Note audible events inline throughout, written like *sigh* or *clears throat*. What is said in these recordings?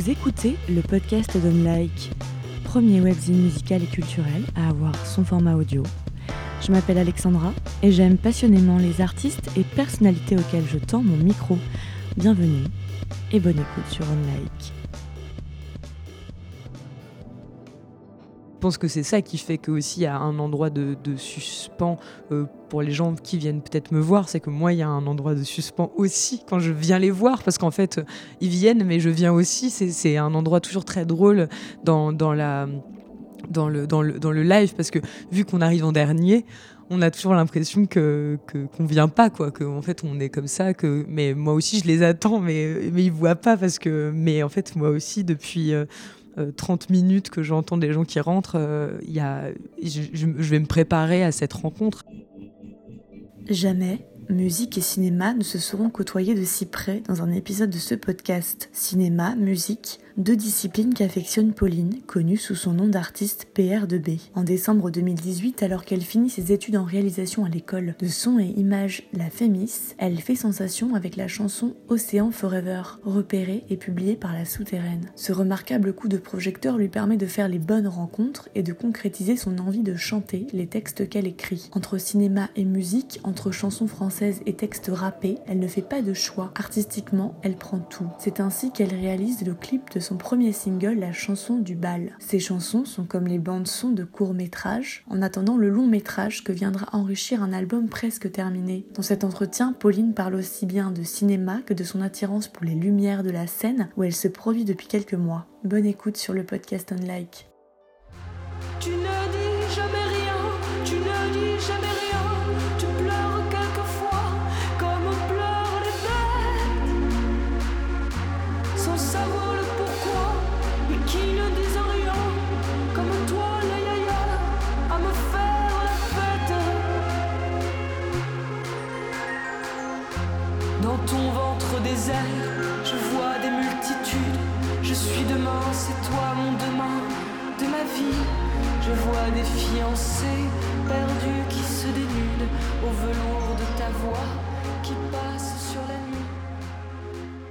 Vous écoutez le podcast d'Unlike, premier webzine musical et culturel à avoir son format audio. Je m'appelle Alexandra et j'aime passionnément les artistes et personnalités auxquels je tends mon micro. Bienvenue et bonne écoute sur. Je pense que c'est ça qui fait que aussi il y a un endroit de, suspens euh, pour les gens qui viennent peut-être me voir, c'est que moi il y a un endroit de suspens aussi quand je viens les voir, parce qu'en fait ils viennent mais je viens aussi, c'est un endroit toujours très drôle dans, le, live, parce que vu qu'on arrive en dernier, on a toujours l'impression que qu'on vient pas quoi que fait on est comme ça mais moi aussi je les attends mais mais ils voient pas parce que mais en fait moi aussi depuis euh, 30 euh, minutes que j'entends des gens qui rentrent, euh, je, vais me préparer à cette rencontre. Jamais musique et cinéma ne se seront côtoyés de si près dans un épisode de ce podcast. Cinéma, musique, deux disciplines qu'affectionne Pauline, connue sous son nom d'artiste PR2B. En décembre 2018, alors qu'elle finit ses études en réalisation à l'école de son et image La Fémis, elle fait sensation avec la chanson Océan Forever, repérée et publiée par La Souterraine. Ce remarquable coup de projecteur lui permet de faire les bonnes rencontres et de concrétiser son envie de chanter les textes qu'elle écrit. Entre cinéma et musique, entre chansons françaises et textes rappés, elle ne fait pas de choix. Artistiquement, elle prend tout. C'est ainsi qu'elle réalise le clip de son premier single, la chanson du bal. Ces chansons sont comme les bandes son de courts métrages, en attendant le long métrage que viendra enrichir un album presque terminé. Dans cet entretien, Pauline parle aussi bien de cinéma que de son attirance pour les lumières de la scène où elle se produit depuis quelques mois. Bonne écoute sur le podcast Unlike. Tu ne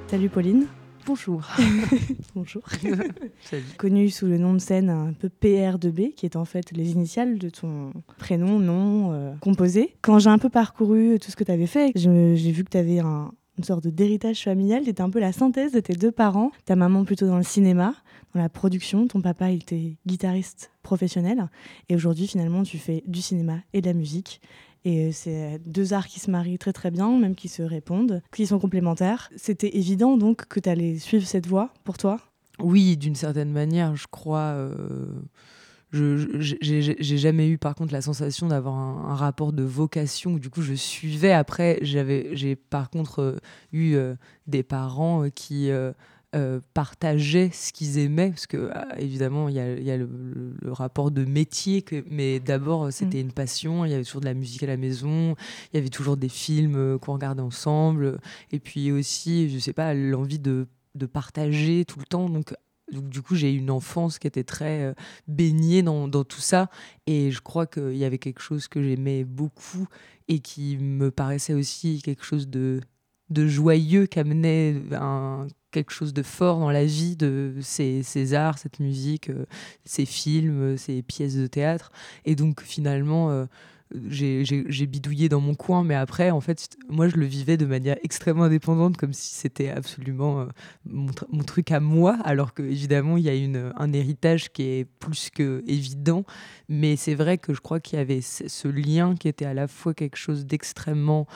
Salut Pauline. Bonjour. *laughs* Bonjour. *laughs* Salut. Connu sous le nom de scène un peu PR2B, qui est en fait les initiales de ton prénom, nom, euh, composé. Quand j'ai un peu parcouru tout ce que tu avais fait, j'ai vu que tu avais un, une sorte d'héritage familial. Tu étais un peu la synthèse de tes deux parents. Ta maman plutôt dans le cinéma, dans la production. Ton papa, il était guitariste professionnel. Et aujourd'hui, finalement, tu fais du cinéma et de la musique. Et c'est deux arts qui se marient très très bien, même qui se répondent, qui sont complémentaires. C'était évident donc que tu allais suivre cette voie pour toi? Oui, d'une certaine manière, je crois. Euh, j'ai jamais eu par contre la sensation d'avoir un, rapport de vocation du coup je suivais après j'ai par contre euh, eu euh, des parents euh, qui partageaient ce qu'ils aimaient parce que évidemment il y a, y a le, rapport de métier que, mais d'abord c'était mm. une passion il y avait toujours de la musique à la maison il y avait toujours des films qu'on regardait ensemble et puis aussi je sais pas l'envie de de partager tout le temps donc donc, du coup, j'ai eu une enfance qui était très euh, baignée dans, dans, tout ça. Et je crois qu'il y avait quelque chose que j'aimais beaucoup et qui me paraissait aussi quelque chose de, de joyeux, qui amenait un, quelque chose de fort dans la vie de ces, arts, cette musique, euh, ces films, ces pièces de théâtre. Et donc, finalement, euh, j'ai bidouillé dans mon coin, mais après, en fait, moi, je le vivais de manière extrêmement indépendante, comme si c'était absolument euh, mon, truc à moi, alors qu'évidemment, il y a un héritage qui est plus que évident. Mais c'est vrai que je crois qu'il y avait ce lien qui était à la fois quelque chose d'extrêmement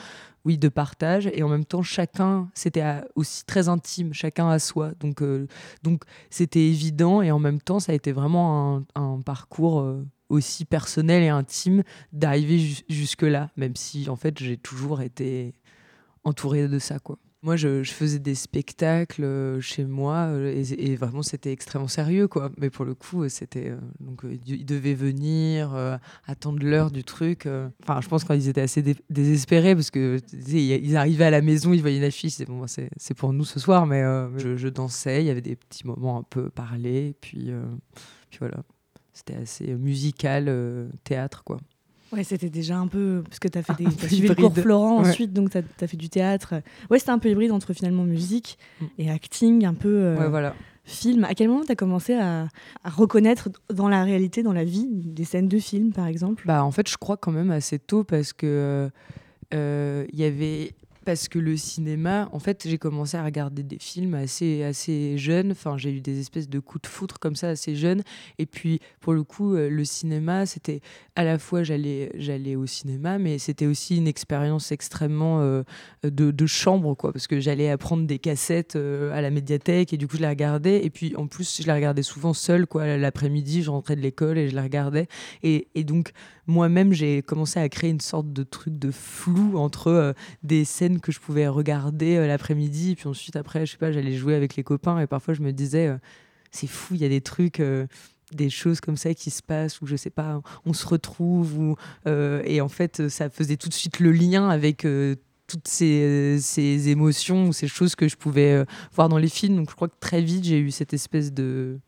oui, de partage, et en même temps, chacun, c'était aussi très intime, chacun à soi. Donc, euh, donc c'était évident, et en même temps, ça a été vraiment un, parcours euh, aussi personnel et intime d'arriver jusque-là, même si en fait j'ai toujours été entouré de ça. quoi. Moi, je, faisais des spectacles euh, chez moi euh, et, vraiment c'était extrêmement sérieux, quoi. Mais pour le coup, c'était euh, donc ils devaient venir attendre l'heure du truc. Enfin, je pense qu'ils étaient assez désespérés parce que ils arrivaient à la maison, ils voyaient une affiche, c'est bon, c'est pour nous ce soir, mais je, je, dansais, il y avait des petits moments un peu parlés, puis, puis voilà c'était assez musical, théâtre, quoi. Ouais, c'était déjà un peu. Parce que tu as fait des. As suivi le cours Florent ensuite, donc tu as, fait du théâtre. Ouais, c'était un peu hybride entre finalement musique mm. et acting, un peu. Euh, ouais, voilà. film. À quel moment tu as commencé à, reconnaître dans la réalité, dans la vie, des scènes de film, par exemple? Bah, en fait, je crois quand même assez tôt parce que il y avait parce que le cinéma, en fait, j'ai commencé à regarder des films assez, assez jeunes. Enfin, j'ai eu des espèces de coups de foudre comme ça assez jeunes. Et puis, pour le coup, euh, le cinéma, c'était à la fois j'allais, j'allais au cinéma, mais c'était aussi une expérience extrêmement euh, de, de, chambre, quoi, parce que j'allais apprendre des cassettes euh, à la médiathèque et du coup, je les regardais. Et puis, en plus, je les regardais souvent seule, quoi. L'après-midi, je rentrais de l'école et je les regardais. Et, et donc, moi-même, j'ai commencé à créer une sorte de truc de flou entre euh, des scènes que je pouvais regarder euh, l'après-midi, et puis ensuite, après, je sais pas, j'allais jouer avec les copains, et parfois, je me disais, euh, c'est fou, il y a des trucs des choses comme ça qui se passent ou je sais pas on se retrouve ou et en fait ça faisait tout de suite le lien avec toutes ces, ces, émotions ou ces choses que je pouvais voir dans les films. Donc je crois que très vite j'ai eu cette espèce de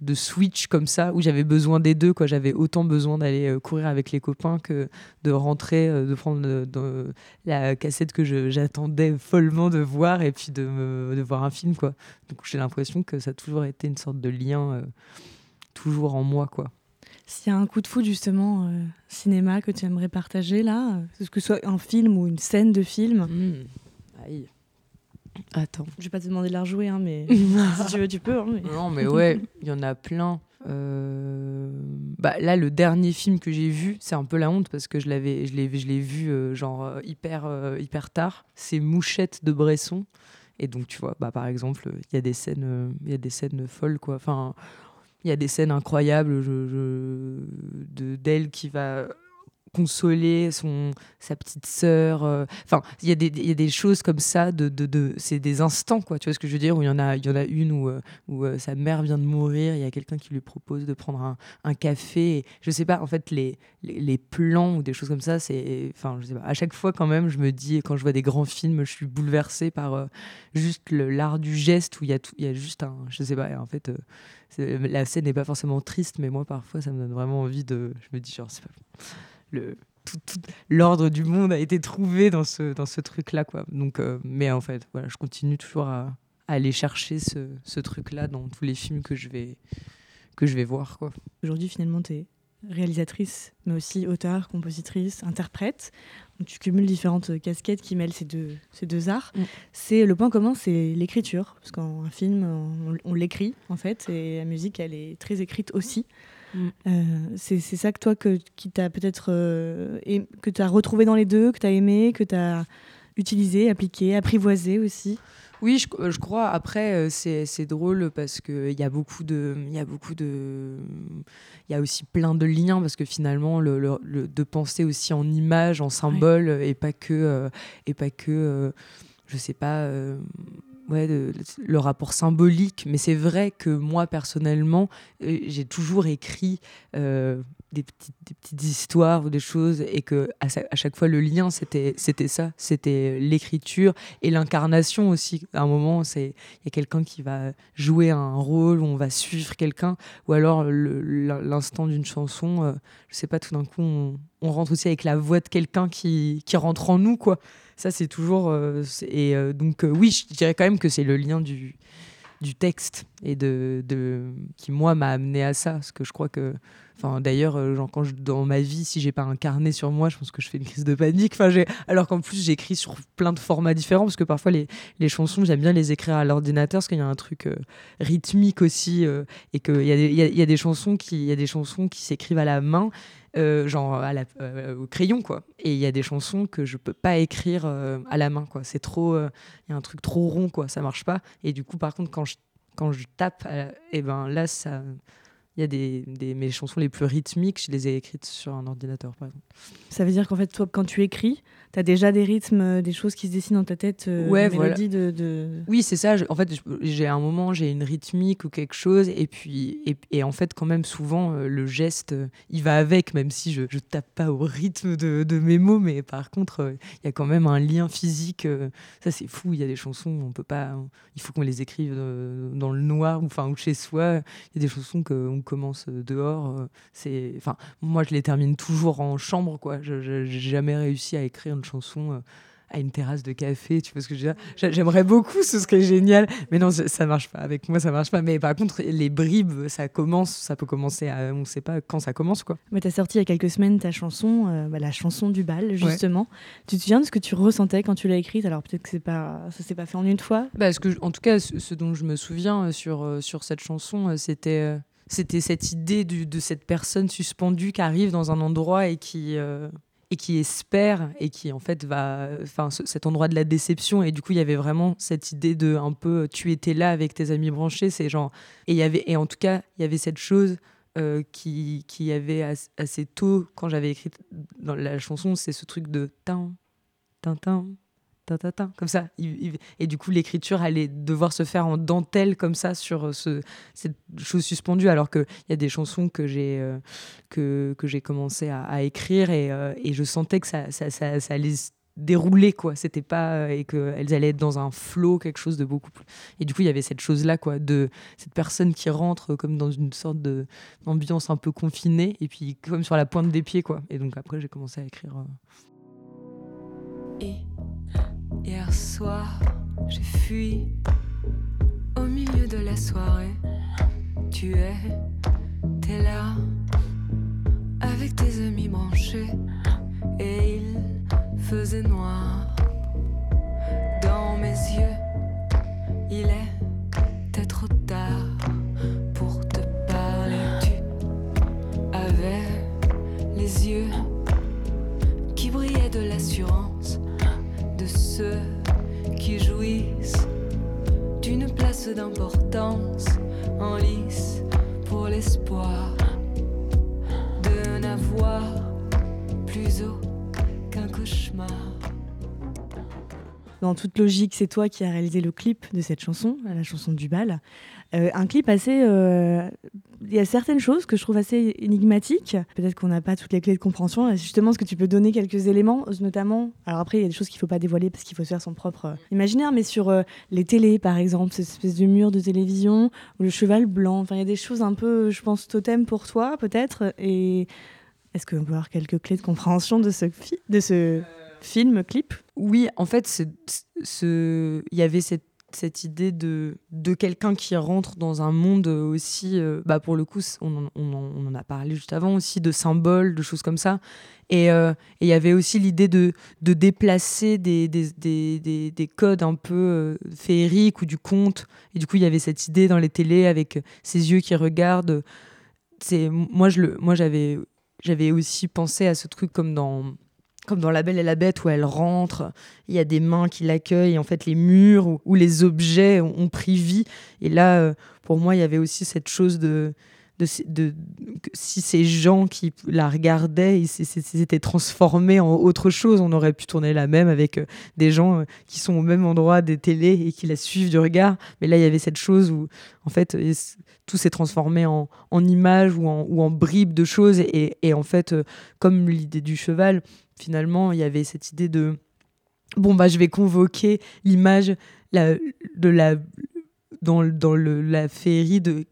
de switch comme ça où j'avais besoin des deux quoi j'avais autant besoin d'aller euh, courir avec les copains que de rentrer euh, de prendre euh, la cassette que j'attendais follement de voir et puis de, de voir un film quoi donc j'ai l'impression que ça a toujours été une sorte de lien toujours en moi quoi s'il y a un coup de foot justement cinéma que tu aimerais partager là que ce soit un film ou une scène de film mmh. Aïe. Attends. Je vais pas te demander de la rejouer, hein, mais *laughs* si tu veux, tu peux. Hein, non, mais ouais, il y en a plein. Euh, bah, là, le dernier film que j'ai vu, c'est un peu la honte parce que je l'avais, je l'ai, je l'ai vu euh, genre euh, hyper, hyper tard. C'est Mouchette de Bresson. Et donc, tu vois, bah, par exemple, il y a des scènes, il y a des scènes folles, quoi. Enfin, il y a des scènes incroyables je, de d'elle qui va consoler son, sa petite sœur. Euh, enfin, il y, y, a des choses comme ça, de, de, de c'est des instants, quoi. Tu vois ce que je veux dire Où il y en a, y en a une où, euh, où euh, sa mère vient de mourir, il y a quelqu'un qui lui propose de prendre un, un café. Et, je sais pas, en fait, les, les, plans ou des choses comme ça, c'est. Enfin, je sais pas. À chaque fois, quand même, je me dis, quand je vois des grands films, je suis bouleversée par juste l'art du geste où il y, a y a juste un. Je sais pas, en fait. la scène n'est pas forcément triste, mais moi parfois ça me donne vraiment envie de. Je me dis, genre, c'est pas l'ordre du monde a été trouvé dans ce, dans ce truc-là. Quoi. Donc, euh, mais en fait, voilà, je continue toujours à, aller chercher ce, ce truc-là dans tous les films que je vais, que je vais voir. Quoi. Aujourd'hui, finalement, tu es réalisatrice, mais aussi auteur, compositrice, interprète. tu cumules différentes casquettes qui mêlent ces deux, ces deux arts. Mm. C'est Le point commun, c'est l'écriture. Parce qu'un film, on, on l'écrit, en fait, et la musique, elle est très écrite aussi. Mm. Euh, c'est ça que toi, que, qui t'a peut-être euh, que tu as retrouvé dans les deux, que tu as aimé, que tu as utilisé, appliqué, apprivoisé aussi? Oui, je, euh, je, crois. Après, c'est drôle parce qu'il y a beaucoup de, il y a beaucoup de, il y a aussi plein de liens parce que finalement, le, le, de penser aussi en images, en symboles et pas que, et pas que, je sais pas ouais, le rapport symbolique. Mais c'est vrai que moi, personnellement, euh, j'ai toujours écrit euh, des, petites, histoires ou des choses et que à, chaque fois, le lien, c'était ça. C'était l'écriture et l'incarnation aussi. À un moment, il y a quelqu'un qui va jouer un rôle, on va suivre quelqu'un, ou alors l'instant d'une chanson, euh, je sais pas, tout d'un coup, on, on, rentre aussi avec la voix de quelqu'un qui, qui rentre en nous, quoi. Ça, c'est toujours. Euh, et euh, donc, euh, oui, je dirais quand même que c'est le lien du, du texte et de, qui, moi, m'a amené à ça. Parce que je crois que. Enfin, d'ailleurs, quand je, dans ma vie, si j'ai pas un carnet sur moi, je pense que je fais une crise de panique. Enfin, alors qu'en plus, j'écris sur plein de formats différents parce que parfois les, les chansons, j'aime bien les écrire à l'ordinateur parce qu'il y a un truc rythmique aussi et qu'il y, y, a des chansons qui, y a des chansons qui s'écrivent à la main euh, genre à la, euh, au crayon quoi. Et il y a des chansons que je peux pas écrire euh, à la main quoi. C'est trop, il y a un truc trop rond quoi, ça marche pas. Et du coup par contre quand je quand je tape, et eh ben là ça, il y a des, des, mes chansons les plus rythmiques, je les ai écrites sur un ordinateur par exemple. Ça veut dire qu'en fait toi quand tu écris, tu as déjà des rythmes, euh, des choses qui se dessinent dans ta tête, euh, ouais, de, Oui, c'est ça. En fait, j'ai un moment, j'ai une rythmique ou quelque chose, et puis, et, en fait, quand même, souvent, euh, le geste, il va avec, même si je, je tape pas au rythme de, de mes mots, mais par contre, il y a quand même un lien physique. ça, c'est fou. Il y a des chansons, on peut pas, il faut qu'on les écrive dans le noir, ou enfin, ou chez soi. Il y a des chansons qu'on commence dehors. c'est, enfin, moi, je les termine toujours en chambre, quoi. Je n'ai jamais réussi à écrire une chanson euh, à une terrasse de café, tu vois ce que je veux dire? J'aimerais beaucoup, ce serait génial. Mais non, ça marche pas. Avec moi, ça marche pas. Mais par contre, les bribes, ça commence, ça peut commencer à. On sait pas quand ça commence, quoi. Mais tu as sorti il y a quelques semaines ta chanson, euh, bah, la chanson du bal, justement. Tu te souviens de ce que tu ressentais quand tu l'as écrite? Alors peut-être que c'est pas, ça s'est pas fait en une fois? Bah, que, En tout cas, ce, dont je me souviens euh, sur, euh, sur cette chanson, c'était. c'était cette idée de cette personne suspendue qui arrive dans un endroit et qui, et qui espère et qui en fait va enfin cet endroit de la déception. Et du coup il y avait vraiment cette idée de un peu tu étais là avec tes amis branchés. C'est genre et il y avait et en tout cas il y avait cette chose euh, qui qui avait assez tôt quand j'avais écrit dans la chanson c'est ce truc de tin comme ça. Et du coup, l'écriture allait devoir se faire en dentelle comme ça sur euh, ce, cette chose suspendue, alors qu'il y a des chansons que j'ai euh, que, commencé à, écrire et, euh, et, je sentais que ça, allait dérouler quoi. C'était pas et qu'elles allaient être dans un flow quelque chose de beaucoup plus. Et du coup il y avait cette chose là quoi de cette personne qui rentre comme dans une sorte d'ambiance un peu confinée et puis comme sur la pointe des pieds quoi. Et donc après j'ai commencé à écrire et Hier soir, j'ai fui au milieu de la soirée. Tu es, t'es là, avec tes amis branchés, et il faisait noir Dans toute logique, c'est toi qui as réalisé le clip de cette chanson, la chanson du bal. Euh, un clip assez. Euh, il y a certaines choses que je trouve assez énigmatiques. Peut-être qu'on n'a pas toutes les clés de compréhension. Justement, est-ce que tu peux donner quelques éléments, notamment Alors après, il y a des choses qu'il ne faut pas dévoiler parce qu'il faut se faire son propre euh, imaginaire, mais sur les télés, par exemple, cette espèce de mur de télévision ou le cheval blanc. Enfin, il y a des choses un peu, je pense, totem pour toi, peut-être. Et est-ce qu'on peut avoir quelques clés de compréhension de ce, de ce film, clip? Oui, en fait, il y avait cette idée de, de quelqu'un qui rentre dans un monde aussi, euh, bah pour le coup, on, on, en a parlé juste avant aussi, de symboles, de choses comme ça. Et euh, il y avait aussi l'idée de, de déplacer des, des, des, des, codes un peu euh, féeriques ou du conte. Et du coup, il y avait cette idée dans les télés avec ces yeux qui regardent. Moi, moi j'avais aussi pensé à ce truc comme dans comme dans La Belle et la Bête où elle rentre, il y a des mains qui l'accueillent, en fait les murs où, les objets ont, pris vie. Et là, euh, pour moi, il y avait aussi cette chose de, si ces gens qui la regardaient, ils s'étaient transformés en autre chose, on aurait pu tourner la même avec euh, des gens euh, qui sont au même endroit des télés et qui la suivent du regard. Mais là, il y avait cette chose où, en fait, tout s'est transformé en, images ou en, ou bribes de choses. Et en fait, comme l'idée du cheval, finalement, il y avait cette idée de bon bah je vais convoquer l'image de la dans, dans le, la féerie de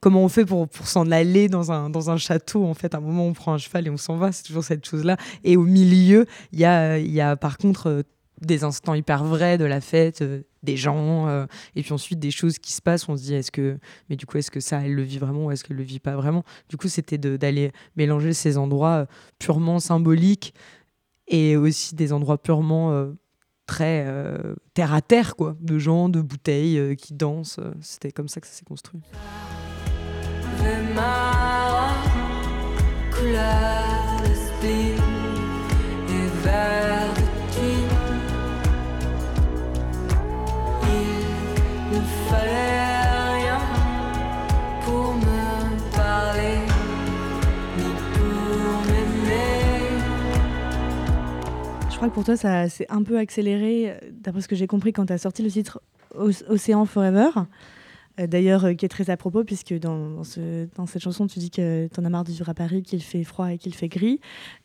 comment on fait pour, pour s'en aller dans un, dans un château en fait. À un moment on prend un cheval et on s'en va. C'est toujours cette chose là et au milieu il y a, y a par contre euh, des instants hyper vrais de la fête euh, des gens euh, et puis ensuite des choses qui se passent on se dit est-ce que mais du coup est-ce que ça elle le vit vraiment ou est-ce qu'elle le vit pas vraiment? Du coup c'était d'aller mélanger ces endroits euh, purement symboliques et aussi des endroits purement très terre à terre quoi de gens de bouteilles qui dansent c'était comme ça que ça s'est construit crois que pour toi, ça s'est un peu accéléré, euh, d'après ce que j'ai compris, quand tu as sorti le titre Océan Forever. Euh, d'ailleurs, euh, qui est très à propos, puisque dans, ce, dans cette chanson, tu dis que tu en as marre de vivre à Paris, qu'il fait froid et qu'il fait gris.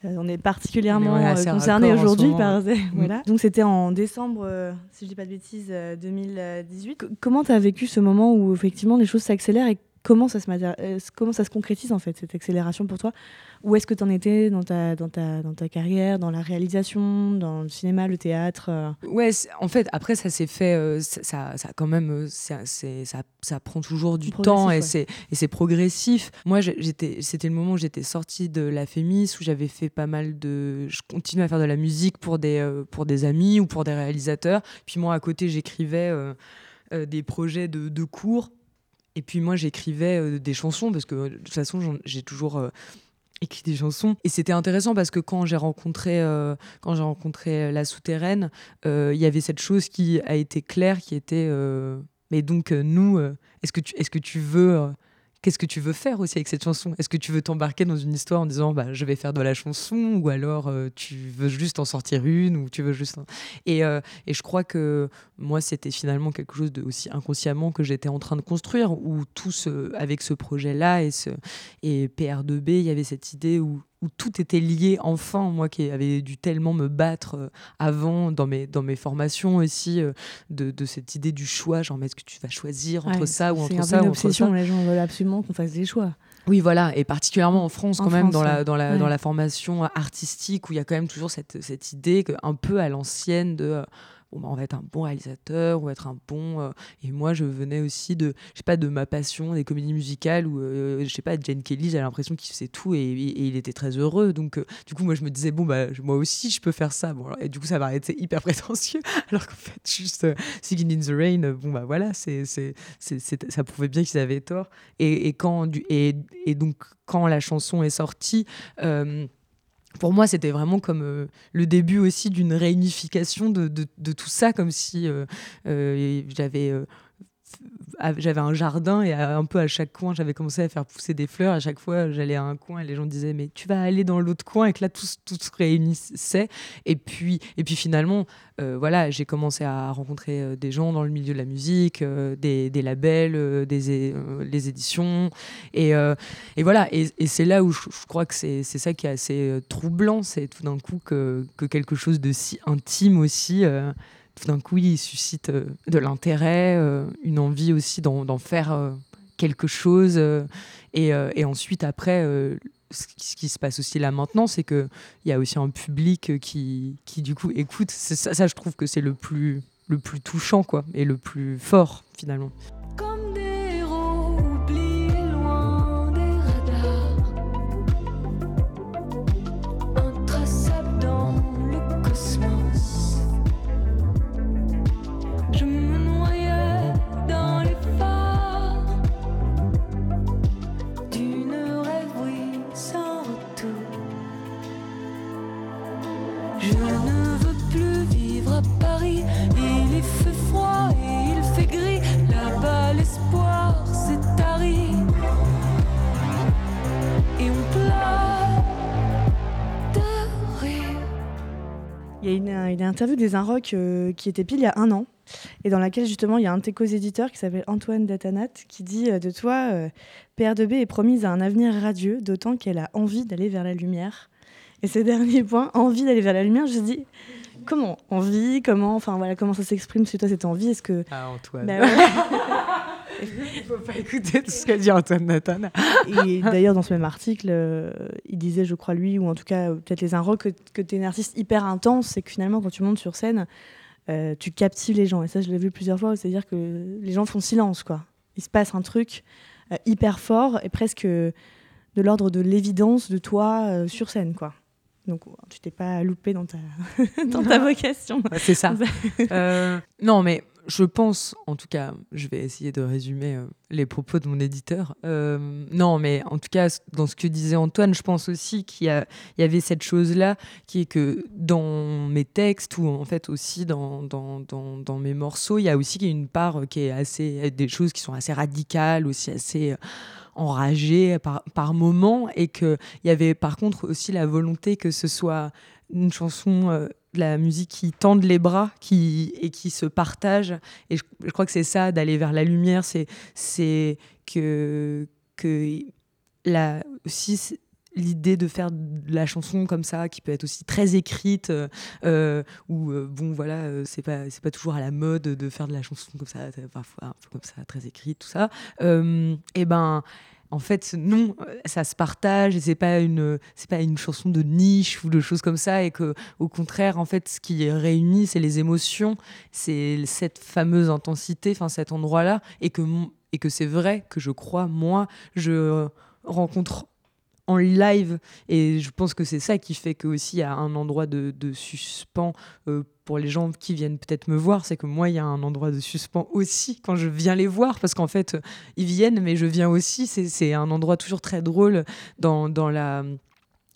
on est particulièrement concerné aujourd'hui par. *laughs* voilà. Donc, c'était en décembre, si je dis pas de bêtises, 2018. comment tu as vécu ce moment où, effectivement, les choses s'accélèrent et comment ça, se euh, comment ça se concrétise en fait, cette accélération pour toi? Où est-ce que tu en étais dans ta, dans, ta, dans ta carrière, dans la réalisation, dans le cinéma, le théâtre euh? Ouais, en fait, après, ça s'est fait, ça, ça, quand même, ça, ça, ça prend toujours du temps et c'est progressif. Moi, c'était le moment où j'étais sortie de la Fémis, où j'avais fait pas mal de. Je continuais à faire de la musique pour des, pour des amis ou pour des réalisateurs. Puis moi, à côté, j'écrivais. Euh, des projets de, de, cours. Et puis moi, j'écrivais euh, des chansons parce que de toute façon, j'ai toujours euh, écrit des chansons. Et c'était intéressant parce que quand j'ai rencontré, rencontré La Souterraine, il y avait cette chose qui a été claire, qui était. mais donc, nous, est -ce que tu veux qu'est-ce que tu veux faire aussi avec cette chanson? Est-ce que tu veux t'embarquer dans une histoire en disant bah, je vais faire de la chanson ou alors euh, tu veux juste en sortir une ou tu veux juste et, euh, et je crois que moi c'était finalement quelque chose de aussi inconsciemment que j'étais en train de construire où tout ce, avec ce projet là et ce et PR2B il y avait cette idée où où tout était lié enfin, moi qui avais dû tellement me battre euh, avant dans mes, dans mes formations aussi, euh, de, de, cette idée du choix, genre mais est-ce que tu vas choisir entre ça ou entre ça C'est une obsession, les gens veulent absolument qu'on fasse des choix. Oui, voilà, et particulièrement en France, quand même, dans, la, dans, la, dans la formation artistique, où il y a quand même toujours cette, cette idée un peu à l'ancienne de euh, bah, on va être un bon réalisateur, on va être un bon. Euh, et moi, je venais aussi de, je sais pas, de ma passion des comédies musicales où, euh, je sais pas, Jane Kelly, j'ai l'impression qu'il faisait tout et, il était très heureux. Donc, euh, du coup, moi, je me disais, bon, bah, moi aussi, je peux faire ça. Bon, et du coup, ça être *laughs* hyper prétentieux. *laughs* Alors qu'en fait, juste Singing in the Rain, bon, bah voilà, c'est, c'est, ça prouvait bien qu'ils avaient tort. Et, quand, et, donc, quand la chanson est sortie, pour moi, c'était vraiment comme euh, le début aussi d'une réunification de, tout ça, comme si euh, euh, j'avais j'avais un jardin et un peu à chaque coin, j'avais commencé à faire pousser des fleurs. À chaque fois, j'allais à un coin et les gens disaient mais tu vas aller dans l'autre coin et que là tout, tout se réunissait. Et puis et puis finalement, euh, voilà, j'ai commencé à rencontrer euh, des gens dans le milieu de la musique, euh, des, des, labels, des les éditions et, et voilà. Et, c'est là où je, je crois que c'est ça qui est assez troublant, c'est tout d'un coup que, que quelque chose de si intime aussi tout d'un coup, il suscite euh, de l'intérêt, euh, une envie aussi d'en faire euh, quelque chose. Et, ensuite, après, ce qui se passe aussi là maintenant, c'est qu'il y a aussi un public qui, qui du coup, écoute. Ça, ça, je trouve que c'est le plus, le plus touchant, quoi, et le plus fort, finalement. Il y a une, interview des Inrocks euh, qui était pile il y a un an, et dans laquelle justement il y a un de tes co-éditeurs qui s'appelle Antoine Datanat qui dit euh, de toi euh, PR2B est promise à un avenir radieux, d'autant qu'elle a envie d'aller vers la lumière. Et ce *laughs* dernier point, envie d'aller vers la lumière, je dis comment Envie Comment Enfin voilà, comment ça s'exprime chez toi cette envie Est-ce que Ah Antoine. Bah *laughs* Il faut pas écouter tout ce qu'a dit Antoine Nathan. Et d'ailleurs, dans ce même article, euh, il disait, je crois, lui, ou en tout cas, euh, peut-être les Inrocks, que, que tu es une artiste hyper intense, c'est que finalement, quand tu montes sur scène, euh, tu captives les gens. Et ça, je l'ai vu plusieurs fois, c'est-à-dire que les gens font silence, quoi. Il se passe un truc hyper fort et presque de l'ordre de l'évidence de toi sur scène, quoi. Donc, tu t'es pas loupé dans ta, *laughs* dans ta vocation. c'est ça. *laughs* non, mais je pense, en tout cas, je vais essayer de résumer euh, les propos de mon éditeur. Euh, non, mais en tout cas, dans ce que disait Antoine, je pense aussi qu'il y, avait cette chose-là, qui est que dans mes textes, ou en fait aussi dans, mes morceaux, il y a aussi une part qui est assez. des choses qui sont assez radicales, aussi assez euh, enragées par, par moments, et qu'il y avait par contre aussi la volonté que ce soit une chanson de la musique qui tendent les bras qui, et qui se partagent. Et je, crois que c'est ça, d'aller vers la lumière, c'est, que, que la, l'idée de faire de la chanson comme ça, qui peut être aussi très écrite, euh, ou bon voilà, c'est pas c'est pas toujours à la mode de faire de la chanson comme ça, parfois un peu comme ça, très écrite, tout ça. et ben en fait, non, ça se partage et c'est pas une, c'est pas une chanson de niche ou de choses comme ça et que, au contraire, en fait, ce qui réunit, c'est les émotions, c'est cette fameuse intensité, enfin cet endroit-là, et que et que c'est vrai que je crois, moi, je rencontre en live. Et je pense que c'est ça qui fait que aussi il y a un endroit de, suspens euh, pour les gens qui viennent peut-être me voir. C'est que moi, il y a un endroit de suspens aussi quand je viens les voir. Parce qu'en fait, ils viennent, mais je viens aussi. C'est un endroit toujours très drôle dans, dans, la,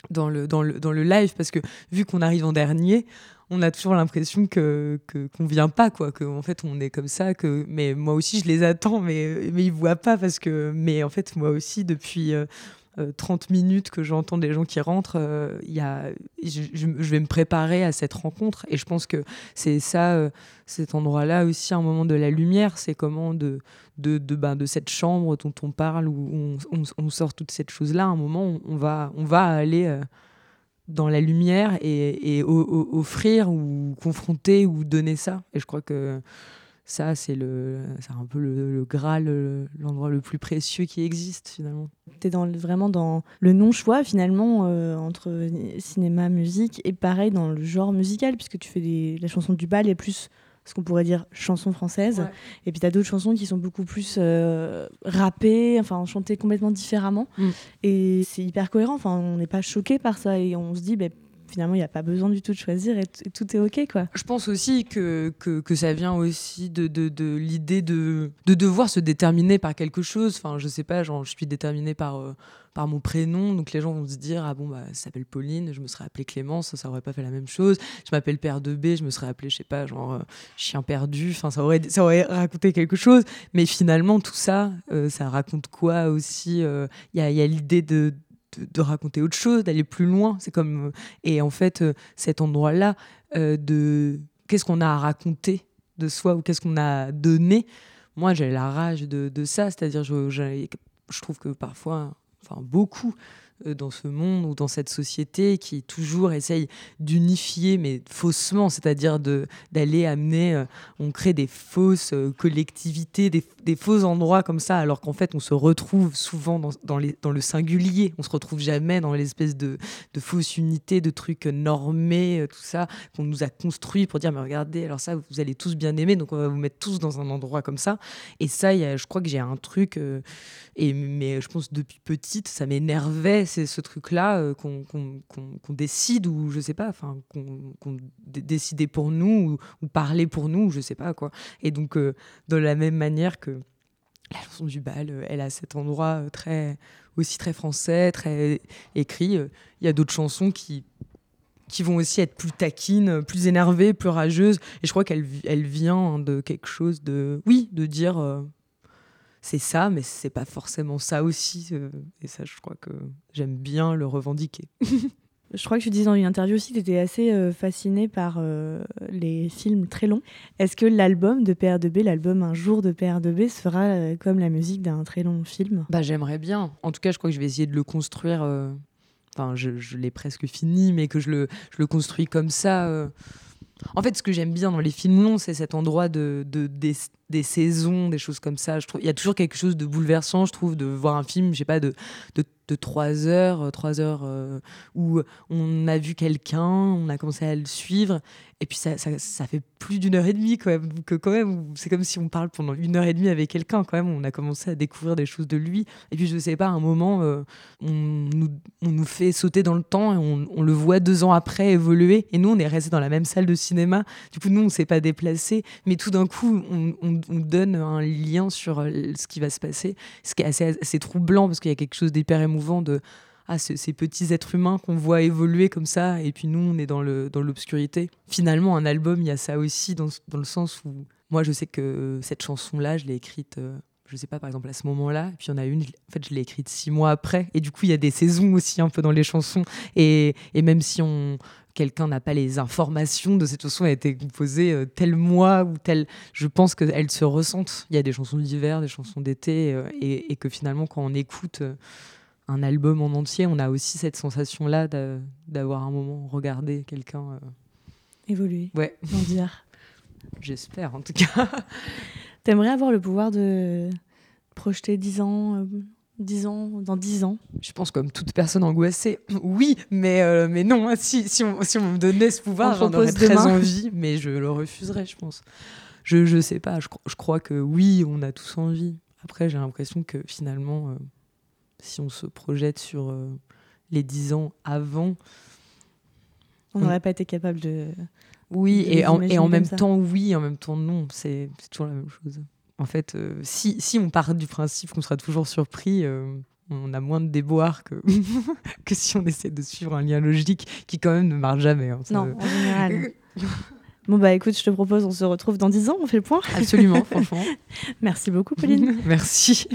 dans, le, dans, le, dans le live. Parce que vu qu'on arrive en dernier, on a toujours l'impression que qu'on vient pas quoi que en fait on est comme ça que mais moi aussi je les attends mais mais ils voient pas parce que mais en fait moi aussi depuis euh, 30 euh, minutes que j'entends des gens qui rentrent, euh, y a, je, vais me préparer à cette rencontre. Et je pense que c'est ça, euh, cet endroit-là aussi, un moment de la lumière, c'est comment de, de, de, ben, de cette chambre dont on parle, où on, sort toute cette chose-là, un moment, on, va, on va aller dans la lumière et, offrir ou confronter ou donner ça. Et je crois que ça, c'est le, c'est un peu le, Graal, l'endroit le plus précieux qui existe finalement. Tu es dans, vraiment dans le non-choix finalement euh, entre cinéma, musique et pareil dans le genre musical, puisque tu fais des, la chanson du bal et plus ce qu'on pourrait dire chanson française. Et puis tu as d'autres chansons qui sont beaucoup plus euh, rappées, enfin chantées complètement différemment. Mm. Et c'est hyper cohérent, enfin, on n'est pas choqué par ça et on se dit, ben, finalement, il n'y a pas besoin du tout de choisir et, tout est OK. Quoi. Je pense aussi que, que, ça vient aussi de, de, l'idée de, de devoir se déterminer par quelque chose. Enfin, je sais pas, genre, je suis déterminée par, euh, par mon prénom, donc les gens vont se dire Ah bon, bah, ça s'appelle Pauline, je me serais appelée Clémence, ça, aurait pas fait la même chose. Je m'appelle Père de B, je me serais appelée, je sais pas, genre euh, Chien perdu. Enfin, ça aurait, ça aurait raconté quelque chose. Mais finalement, tout ça, euh, ça raconte quoi aussi Il y a, y a l'idée de de, raconter autre chose, d'aller plus loin. C'est comme euh, et en fait euh, cet endroit-là euh, de qu'est-ce qu'on a à raconter de soi ou qu'est-ce qu'on a donné. Moi, j'ai la rage de, de ça, c'est-à-dire je, je, trouve que parfois, enfin beaucoup, dans ce monde ou dans cette société qui toujours essaye d'unifier, mais faussement, c'est-à-dire d'aller amener, euh, on crée des fausses euh, collectivités, des, des, faux endroits comme ça, alors qu'en fait on se retrouve souvent dans, dans, le singulier, on se retrouve jamais dans l'espèce de, de fausse unité, de trucs normés, tout ça, qu'on nous a construit pour dire, mais regardez, alors ça, vous allez tous bien aimer, donc on va vous mettre tous dans un endroit comme ça. Et ça, je crois que j'ai un truc, et, mais je pense depuis petite, ça m'énervait c'est ce truc-là euh, qu'on décide ou je sais pas, enfin qu'on décidait pour nous ou, parler pour nous, je sais pas quoi. Et donc euh, de la même manière que la chanson du bal, euh, elle a cet endroit très aussi très français, très écrit. Il y a d'autres chansons qui qui vont aussi être plus taquines, plus énervées, plus rageuses. Et je crois qu'elle elle vient de quelque chose de, oui, de dire c'est ça, mais c'est pas forcément ça aussi. Euh, et ça, je crois que j'aime bien le revendiquer. *laughs* Je crois que tu disais dans une interview aussi que tu étais assez euh, fasciné par euh, les films très longs. Est-ce que l'album de PR2B, l'album Un jour de PR2B, sera comme la musique d'un très long film? Bah j'aimerais bien. En tout cas, je crois que je vais essayer de le construire. Enfin, je, l'ai presque fini, mais que je le, je le construis comme ça. En fait, ce que j'aime bien dans les films longs, c'est cet endroit de, de, des saisons, des choses comme ça. Je trouve il y a toujours quelque chose de bouleversant, je trouve, de voir un film, je sais pas, de, de, de 3 heures, 3 heures euh, où on a vu quelqu'un, on a commencé à le suivre, et puis ça, ça, fait plus d'une heure et demie quand même. Que quand même, c'est comme si on parle pendant une heure et demie avec quelqu'un quand même. On a commencé à découvrir des choses de lui, et puis je sais pas, à un moment, euh, on, nous, on, nous, fait sauter dans le temps et on, on, le voit deux ans après évoluer, et nous on est resté dans la même salle de cinéma. Du coup, nous on s'est pas déplacé, mais tout d'un coup, on on donne un lien sur euh, ce qui va se passer, ce qui est assez, troublant parce qu'il y a quelque chose d'hyper émouvant de ah, ces petits êtres humains qu'on voit évoluer comme ça, et puis nous, on est dans l'obscurité. Dans Finalement, un album, il y a ça aussi, dans, dans, le sens où moi, je sais que cette chanson-là, je l'ai écrite, euh, je sais pas, par exemple, à ce moment-là, puis il y en a une, en fait, je l'ai écrite six mois après, et du coup, il y a des saisons aussi un peu dans les chansons, et, et même si on, quelqu'un n'a pas les informations de cette chanson a été composée euh, tel mois ou tel. Je pense qu'elles se ressentent. Il y a des chansons d'hiver, des chansons d'été, euh, et, que finalement, quand on écoute, euh, un album en entier, on a aussi cette sensation-là d'avoir un moment regardé quelqu'un euh, évoluer, ouais. *laughs* J'espère en tout cas. *laughs* T'aimerais avoir le pouvoir de projeter 10 ans, 10 ans, dans 10 ans Je pense comme toute personne angoissée, *clears throat* oui, mais, euh, mais non, si, si, on, si on me donnait ce pouvoir, j'en aurais très envie, mais je le refuserais, je pense. Je, je sais pas, je, je, crois que oui, on a tous envie. Après, j'ai l'impression que finalement, euh, si on se projette sur euh, les 10 ans avant... On n'aurait pas été capable de... Oui, et, en, et en, même temps, oui, en même temps, non. C'est toujours la même chose. En fait, euh, si, si, on part du principe qu'on sera toujours surpris, euh, on a moins de déboires que, *laughs* que si on essaie de suivre un lien logique qui, quand même, ne marche jamais. Hein, non, en général. *laughs* Bon, bah écoute, je te propose, on se retrouve dans 10 ans, on fait le point. Absolument, *laughs* franchement. Merci beaucoup, Pauline. Merci.